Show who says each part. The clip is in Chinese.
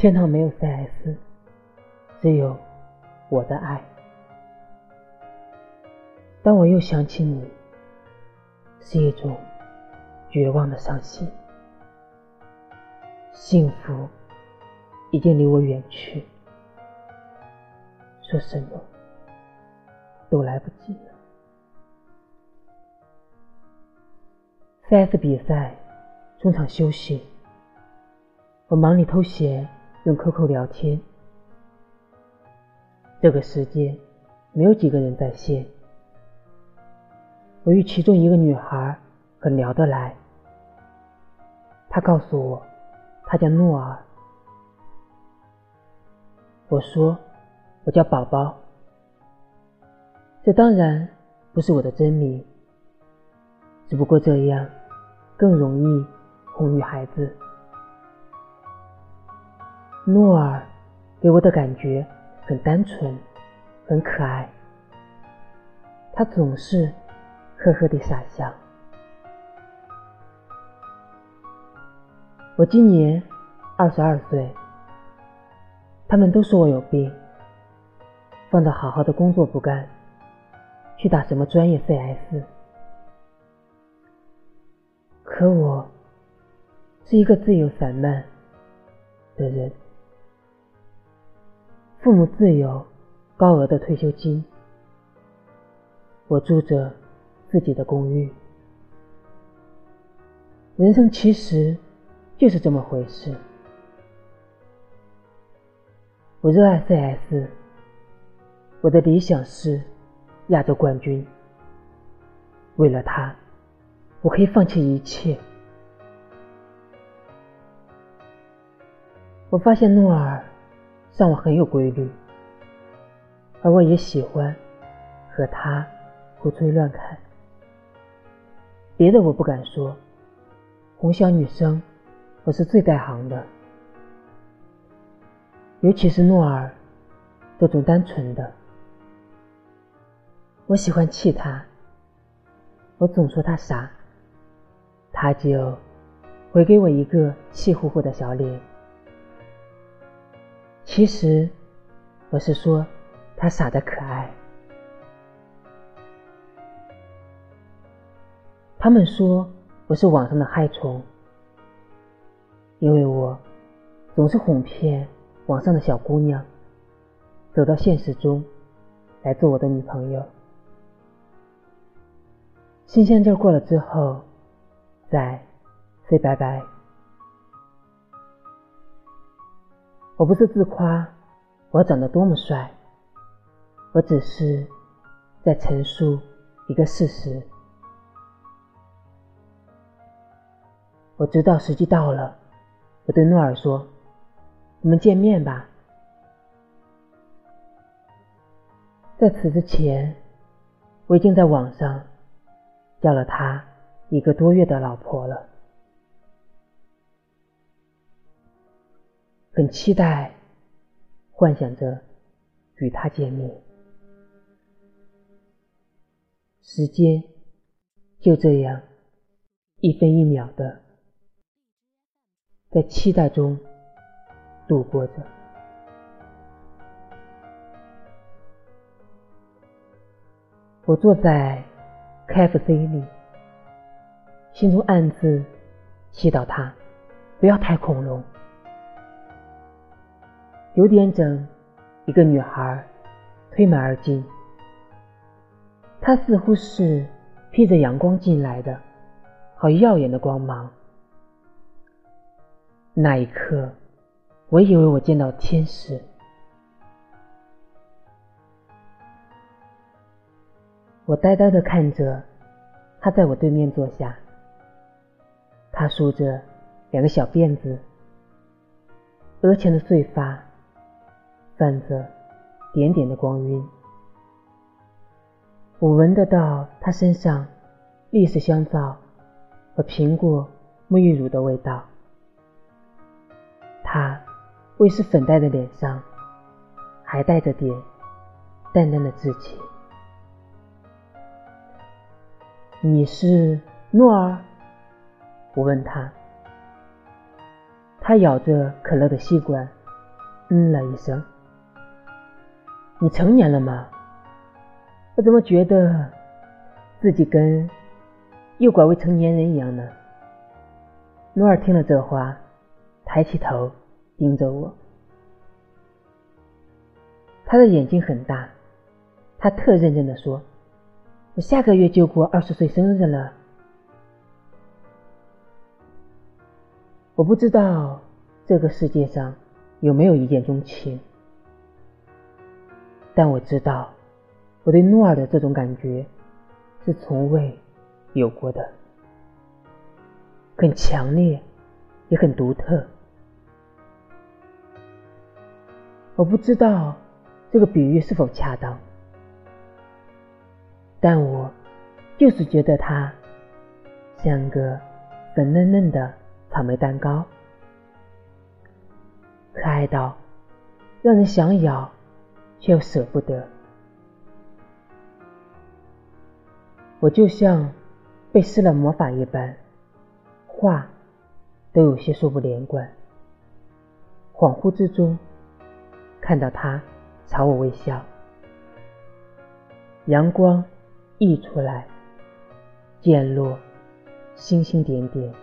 Speaker 1: 天堂没有 CS，只有我的爱。当我又想起你，是一种绝望的伤心。幸福已经离我远去，说什么都来不及了。CS 比赛中场休息，我忙里偷闲。用 QQ 聊天，这个时间没有几个人在线。我与其中一个女孩很聊得来，她告诉我她叫诺尔，我说我叫宝宝。这当然不是我的真名，只不过这样更容易哄女孩子。诺尔给我的感觉很单纯，很可爱。他总是呵呵地傻笑。我今年二十二岁，他们都说我有病，放着好好的工作不干，去打什么专业 CS。可我是一个自由散漫的人。父母自有高额的退休金，我住着自己的公寓。人生其实就是这么回事。我热爱 CS，我的理想是亚洲冠军。为了他，我可以放弃一切。我发现诺尔。上网很有规律，而我也喜欢和他胡吹乱侃。别的我不敢说，哄小女生我是最在行的，尤其是诺尔这种单纯的，我喜欢气他。我总说他傻，他就回给我一个气呼呼的小脸。其实，我是说，他傻的可爱。他们说我是网上的害虫，因为我总是哄骗网上的小姑娘，走到现实中来做我的女朋友。新鲜劲过了之后，再 say 拜拜。我不是自夸我长得多么帅，我只是在陈述一个事实。我知道时机到了，我对诺尔说：“我们见面吧。”在此之前，我已经在网上叫了他一个多月的老婆了。很期待，幻想着与他见面。时间就这样一分一秒的在期待中度过着。我坐在 KFC 里，心中暗自祈祷他不要太恐龙。九点整，一个女孩推门而进。她似乎是披着阳光进来的，好耀眼的光芒。那一刻，我以为我见到天使。我呆呆的看着她在我对面坐下。她梳着两个小辫子，额前的碎发。泛着点点的光晕，我闻得到他身上丽丝香皂和苹果沐浴乳的味道。他未施粉黛的脸上还带着点淡淡的稚气。你是诺尔？我问他。他咬着可乐的吸管，嗯了一声。你成年了吗？我怎么觉得自己跟诱拐未成年人一样呢？诺尔听了这话，抬起头盯着我。他的眼睛很大，他特认真的说：“我下个月就过二十岁生日了。”我不知道这个世界上有没有一见钟情。但我知道，我对诺尔的这种感觉是从未有过的，很强烈，也很独特。我不知道这个比喻是否恰当，但我就是觉得它像个粉嫩嫩的草莓蛋糕，可爱到让人想咬。却又舍不得，我就像被施了魔法一般，话都有些说不连贯。恍惚之中，看到他朝我微笑，阳光溢出来，渐落，星星点点。